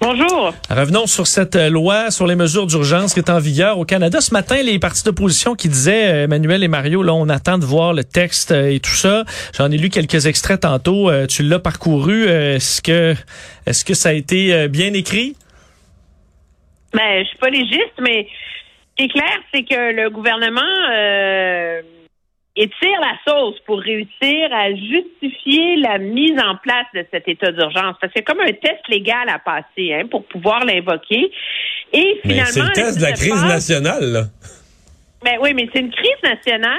Bonjour. Revenons sur cette euh, loi sur les mesures d'urgence qui est en vigueur au Canada. Ce matin, les partis d'opposition qui disaient, euh, Emmanuel et Mario, là, on attend de voir le texte euh, et tout ça. J'en ai lu quelques extraits tantôt. Tu l'as parcouru. Est-ce que, est-ce que ça a été bien écrit? Ben, je suis pas légiste, mais ce qui est clair, c'est que le gouvernement euh, étire la sauce pour réussir à justifier la mise en place de cet état d'urgence. Parce que c'est comme un test légal à passer hein, pour pouvoir l'invoquer. Et finalement, c'est le test de la crise nationale, là. Ben oui, mais c'est une crise nationale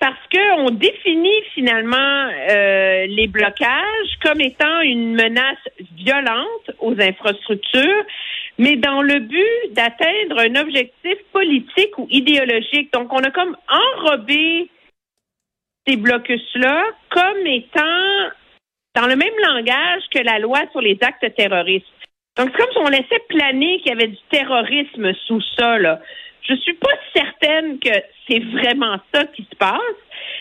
parce que on définit finalement euh, les blocages comme étant une menace violente aux infrastructures, mais dans le but d'atteindre un objectif politique ou idéologique. Donc, on a comme enrobé ces blocus-là comme étant dans le même langage que la loi sur les actes terroristes. Donc, c'est comme si on laissait planer qu'il y avait du terrorisme sous ça, là. Je suis pas certaine que c'est vraiment ça qui se passe.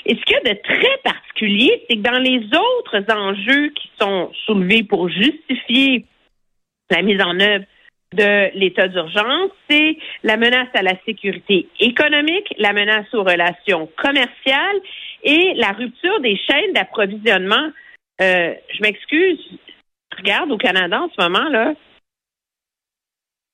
Et ce qu'il y a de très particulier, c'est que dans les autres enjeux qui sont soulevés pour justifier la mise en œuvre de l'état d'urgence, c'est la menace à la sécurité économique, la menace aux relations commerciales et la rupture des chaînes d'approvisionnement. Euh, je m'excuse, regarde au Canada en ce moment là,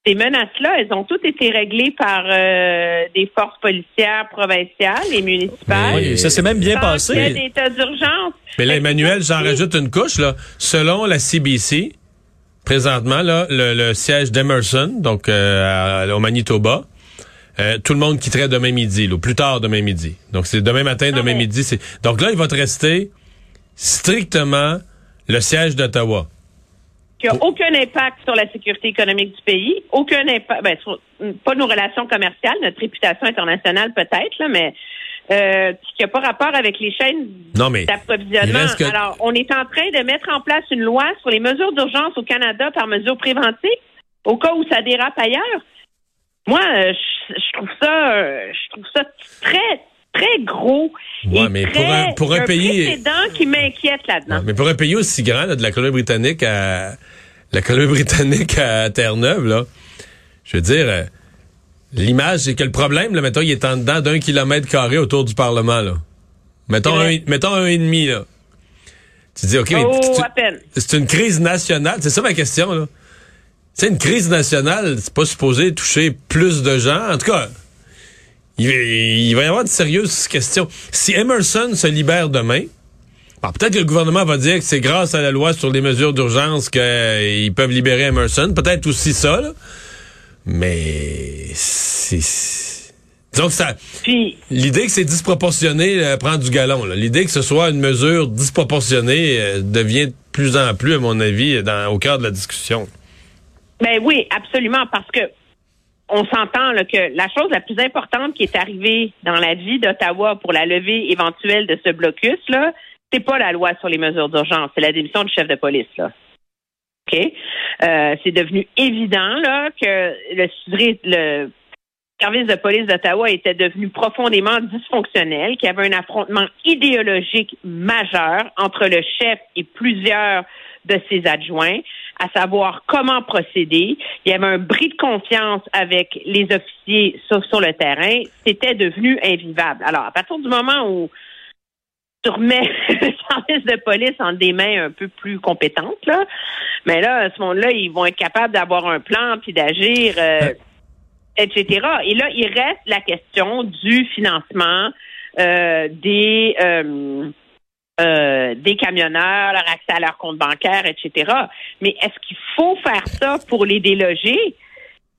ces menaces-là, elles ont toutes été réglées par euh, des forces policières provinciales et municipales. Oui, ça s'est même bien passé. qu'il y ait d'état d'urgence. Mais là, Emmanuel, j'en rajoute une couche, là. Selon la CBC, présentement, là, le, le siège d'Emerson, donc euh, au Manitoba, euh, tout le monde quitterait demain midi, là, ou plus tard demain midi. Donc, c'est demain matin, demain mais- midi. c'est Donc là, il va te rester strictement le siège d'Ottawa. qui a aucun impact sur la sécurité économique du pays, aucun impact, ben, sur, pas nos relations commerciales, notre réputation internationale peut-être, là, mais euh, qui n'a pas rapport avec les chaînes Non, mais d'approvisionnement. que- Alors, on est en train de mettre en place une loi sur les mesures d'urgence au Canada par mesure préventive, au cas où ça dérape ailleurs. Moi, euh, je, je trouve ça, euh, je trouve ça très, très gros. Ouais, et mais pour un- pour a un pays- précédent qui m'inquiète là-dedans. Ouais, mais pour un pays aussi grand, là, de la Colombie-Britannique à la Colombie-Britannique à Terre-Neuve, là, je veux dire, euh, l'image, c'est que le problème, là, mettons, il est en dedans d'un kilomètre carré autour du Parlement, là. Mettons un, mettons un et demi, là. Tu dis, OK, mais oh, c'est une crise nationale. C'est ça ma question, là. C'est une crise nationale, c'est pas supposé toucher plus de gens. En tout cas, il, va- il va y avoir de sérieuses questions. Si Emerson se libère demain, bon, peut-être que le gouvernement va dire que c'est grâce à la loi sur les mesures d'urgence qu'ils peuvent libérer Emerson. Peut-être aussi ça, là. Mais c'est... Disons que ça... L'idée que c'est disproportionné euh, prend du galon. L'idée que ce soit une mesure disproportionnée euh, devient de plus en plus, à mon avis, dans, au cœur de la discussion. Ben oui, absolument, parce que on s'entend que la chose la plus importante qui est arrivée dans la vie d'Ottawa pour la levée éventuelle de ce blocus, là, c'est pas la loi sur les mesures d'urgence, c'est la démission du chef de police, là. OK? Euh, c'est devenu évident là que le, le service de police d'Ottawa était devenu profondément dysfonctionnel, qu'il y avait un affrontement idéologique majeur entre le chef et plusieurs de ses adjoints, à savoir comment procéder. Il y avait un bris de confiance avec les officiers sur, le terrain. C'était devenu invivable. Alors, à partir du moment où tu remets le service de police en des mains un peu plus compétentes, là, mais là, à ce moment-là, ils vont être capables d'avoir un plan puis d'agir. euh, etc. Et là, il reste la question du financement euh, des euh, euh, des camionneurs, leur accès à leur compte bancaire, etc. Mais est-ce qu'il faut faire ça pour les déloger?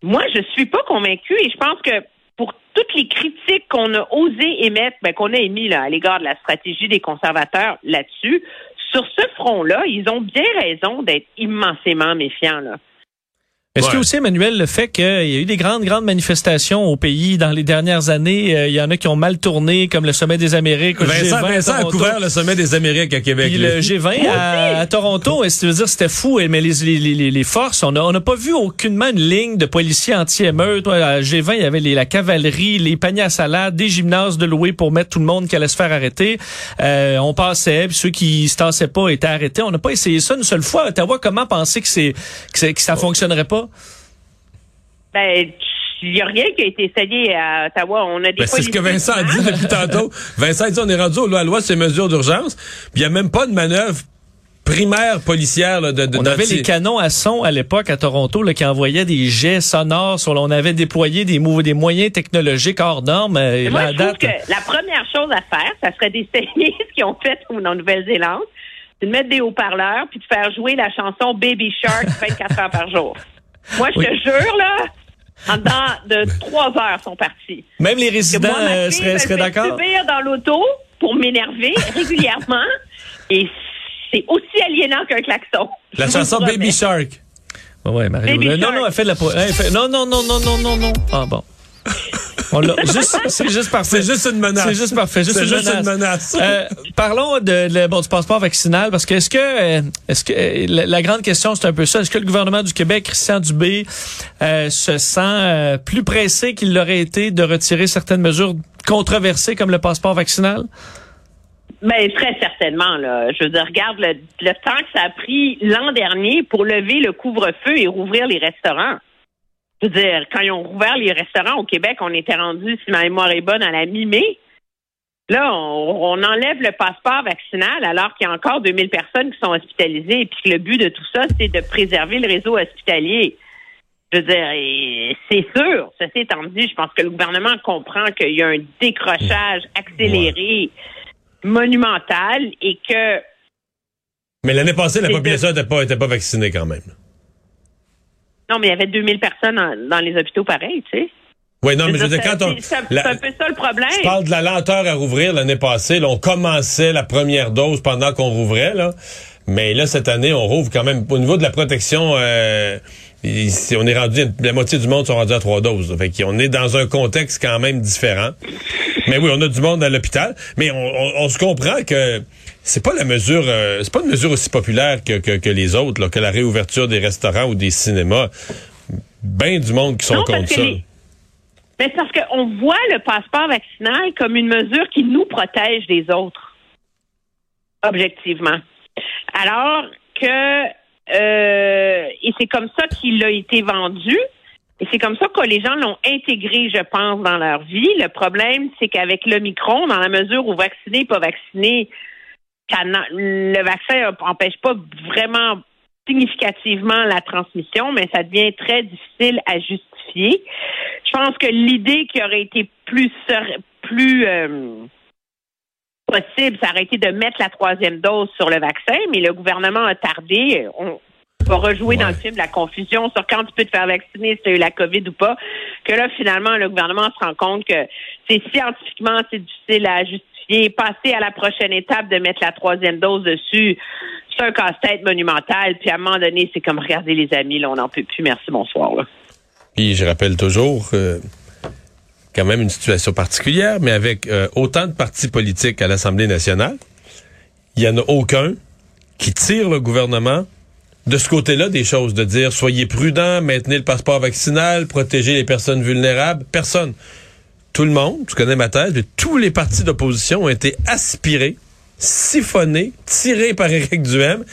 Moi, je suis pas convaincue et je pense que pour toutes les critiques qu'on a osé émettre, ben, qu'on a émis à l'égard de la stratégie des conservateurs là-dessus, sur ce front-là, ils ont bien raison d'être immensément méfiants. Là. Est-ce Ouais. que aussi, Emmanuel, le fait qu'il y a eu des grandes, grandes manifestations au pays dans les dernières années, euh, il y en a qui ont mal tourné, comme le Sommet des Amériques, Vincent, G20 à Vincent a couvert le sommet des Amériques à Québec. Puis le G20 à, à Toronto, et tu veux dire c'était fou, et- mais les, les, les, les forces, on n'a on n'a pas vu aucunement une ligne de policiers anti-émeutes. À G20, il y avait les, la cavalerie, les paniers à salade, des gymnases de louer pour mettre tout le monde qui allait se faire arrêter. Euh, on passait, puis ceux qui se tassaient pas étaient arrêtés. On n'a pas essayé ça une seule fois. à Ottawa, comment penser que c'est que, c'est- que ça fonctionnerait pas? Ben, il n'y a rien qui a été essayé à Ottawa. On a des Ben, c'est ce que Vincent a dit depuis tantôt. Vincent a dit on est rendu au loi, loi sur les mesures d'urgence. Puis il n'y a même pas de manœuvre primaire policière là, de, de On avait les canons à son à l'époque à Toronto là, qui envoyaient des jets sonores. Sur, on avait déployé des, moyens technologiques hors normes. euh, et Moi, la je trouve date, que la première chose à faire, ça serait d'essayer ce qu'ils ont fait en Nouvelle-Zélande, c'est de mettre des haut-parleurs puis de faire jouer la chanson Baby Shark 24 heures par jour. Moi, je Oui. te jure, là, en dedans de trois heures, sont partis. Même les résidents moi, ma euh, fille seraient, me seraient d'accord? subir dans l'auto pour m'énerver régulièrement et c'est aussi aliénant qu'un klaxon. La Je chanson. Baby Shark. Ouais, ouais, Euh, non, non, elle fait de la. elle fait- non, non, non, non, non, non, non. Ah bon. On l'a. Juste, c'est juste parfait. C'est juste une menace. C'est juste parfait. C'est une juste menace. une menace. Euh, parlons de, de- bon, du passeport vaccinal parce que est-ce que euh, est-ce que euh, la, la grande question c'est un peu ça est-ce que le gouvernement du Québec Christian Dubé euh, se sent euh, plus pressé qu'il l'aurait été de retirer certaines mesures controversées comme le passeport vaccinal? Ben, très certainement, là. Je veux dire, regarde le, le temps que ça a pris l'an dernier pour lever le couvre-feu et rouvrir les restaurants. Je veux dire, quand ils ont rouvert les restaurants au Québec, on était rendu, si ma mémoire est bonne, à la mi-mai. Là, on, on enlève le passeport vaccinal alors qu'il y a encore 2000 personnes qui sont hospitalisées et puis que le but de tout ça, c'est de préserver le réseau hospitalier. Je veux dire, c'est sûr, ceci étant dit, je pense que le gouvernement comprend qu'il y a un décrochage accéléré, monumental et que Mais l'année passée, la population n'était pas, était pas vaccinée quand même. Non, mais il y avait 2000 personnes en- dans les hôpitaux pareil, tu sais. Oui, non, mais je veux dire, quand on. c'est- un peu ça le problème. Je parle de la lenteur à rouvrir l'année passée. Là, on commençait la première dose pendant qu'on rouvrait, là. Mais là, cette année, on rouvre quand même. Au niveau de la protection, euh, ici, on est rendu, la moitié du monde sont rendus à trois doses. là. Fait qu'on est dans un contexte quand même différent. Mais oui, on a du monde à l'hôpital. Mais on, on- on se comprend que c'est pas la mesure, euh, c'est pas une mesure aussi populaire que, que, que les autres, là, que la réouverture des restaurants ou des cinémas. Ben du monde qui sont Non, contre ça. les- Mais c'est parce qu'on voit le passeport vaccinal comme une mesure qui nous protège des autres, objectivement. Alors que, euh, et c'est comme ça qu'il a été vendu, et c'est comme ça que les gens l'ont intégré, je pense, dans leur vie. Le problème, c'est qu'avec l'Omicron, dans la mesure où vacciné, pas vacciné, le vaccin n'empêche pas vraiment significativement la transmission, mais ça devient très difficile à justifier. Je pense que l'idée qui aurait été plus plus euh, possible, ça aurait été de mettre la troisième dose sur le vaccin, mais le gouvernement a tardé. On va rejouer dans le film la confusion sur quand tu peux te faire vacciner si tu as eu la COVID ou pas. Que là, finalement, le gouvernement se rend compte que c'est scientifiquement, c'est difficile à justifier. Passer à la prochaine étape de mettre la troisième dose dessus, c'est un casse-tête monumental. Puis à un moment donné, c'est comme regardez les amis, là, on n'en peut plus. Merci, bonsoir. Là. Puis je rappelle toujours euh, quand même une situation particulière, mais avec euh, autant de partis politiques à l'Assemblée nationale, il y en a aucun qui tire le gouvernement de ce côté-là des choses, de dire soyez prudents, maintenez le passeport vaccinal, protégez les personnes vulnérables. Personne. Tout le monde, tu connais ma thèse, tous les partis d'opposition ont été aspirés, siphonnés, tirés par Éric Duhem,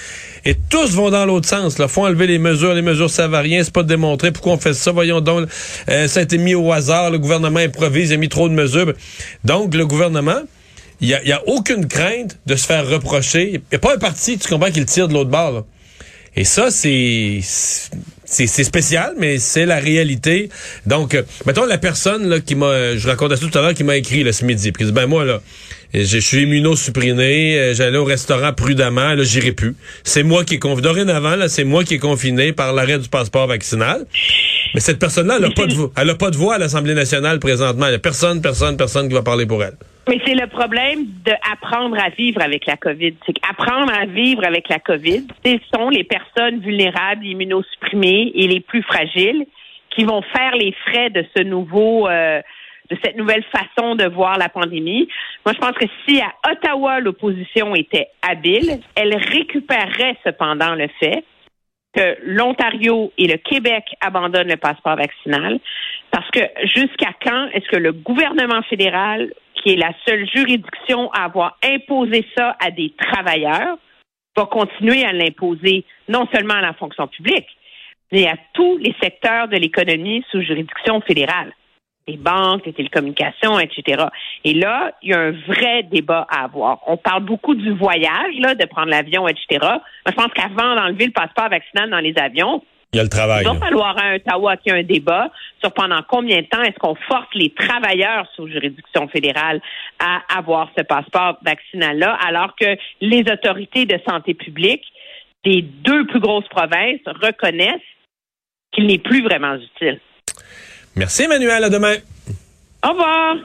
et tous vont dans l'autre sens. Là, faut enlever les mesures, les mesures ça va rien, c'est pas démontré. Pourquoi on fait ça? Voyons donc, euh, ça a été mis au hasard. Le gouvernement improvise, il a mis trop de mesures. Donc le gouvernement, il y a, il y a aucune crainte de se faire reprocher. Il n'y a pas un parti, tu comprends, qui le tire de l'autre bord. là. Et ça, c'est c'est spécial, mais c'est la réalité. Donc, euh, mettons la personne là, qui m'a, je racontais tout à l'heure, qui m'a écrit là, ce midi, puis qui dit, ben moi là, je suis immunosupprimé, euh, j'allais au restaurant prudemment, là j'irai plus. C'est moi qui est confiné. Dorénavant, là, c'est moi qui est confiné par l'arrêt du passeport vaccinal. Mais cette personne-là, elle a pas de voix. Elle a pas de voix à l'Assemblée nationale présentement. Il y a personne, personne, personne qui va parler pour elle. Mais c'est le problème d'apprendre à vivre avec la COVID. C'est qu'apprendre à vivre avec la COVID, ce sont les personnes vulnérables, immunosupprimées et les plus fragiles qui vont faire les frais de ce nouveau, euh, de cette nouvelle façon de voir la pandémie. Moi, je pense que si à Ottawa l'opposition était habile, elle récupérerait cependant le fait que l'Ontario et le Québec abandonnent le passeport vaccinal, parce que jusqu'à quand est-ce que le gouvernement fédéral qui est la seule juridiction à avoir imposé ça à des travailleurs, va continuer à l'imposer non seulement à la fonction publique, mais à tous les secteurs de l'économie sous juridiction fédérale. Les banques, les télécommunications, etc. Et là, il y a un vrai débat à avoir. On parle beaucoup du voyage, là, de prendre l'avion, etc. Moi, je pense qu'avant d'enlever le passeport vaccinal dans les avions, il y a le travail. Il va falloir à Ottawa qu'il y ait un débat sur pendant combien de temps est-ce qu'on force les travailleurs sous juridiction fédérale à avoir ce passeport vaccinal-là, alors que les autorités de santé publique des deux plus grosses provinces reconnaissent qu'il n'est plus vraiment utile. Merci, Emmanuel. À demain. Au revoir.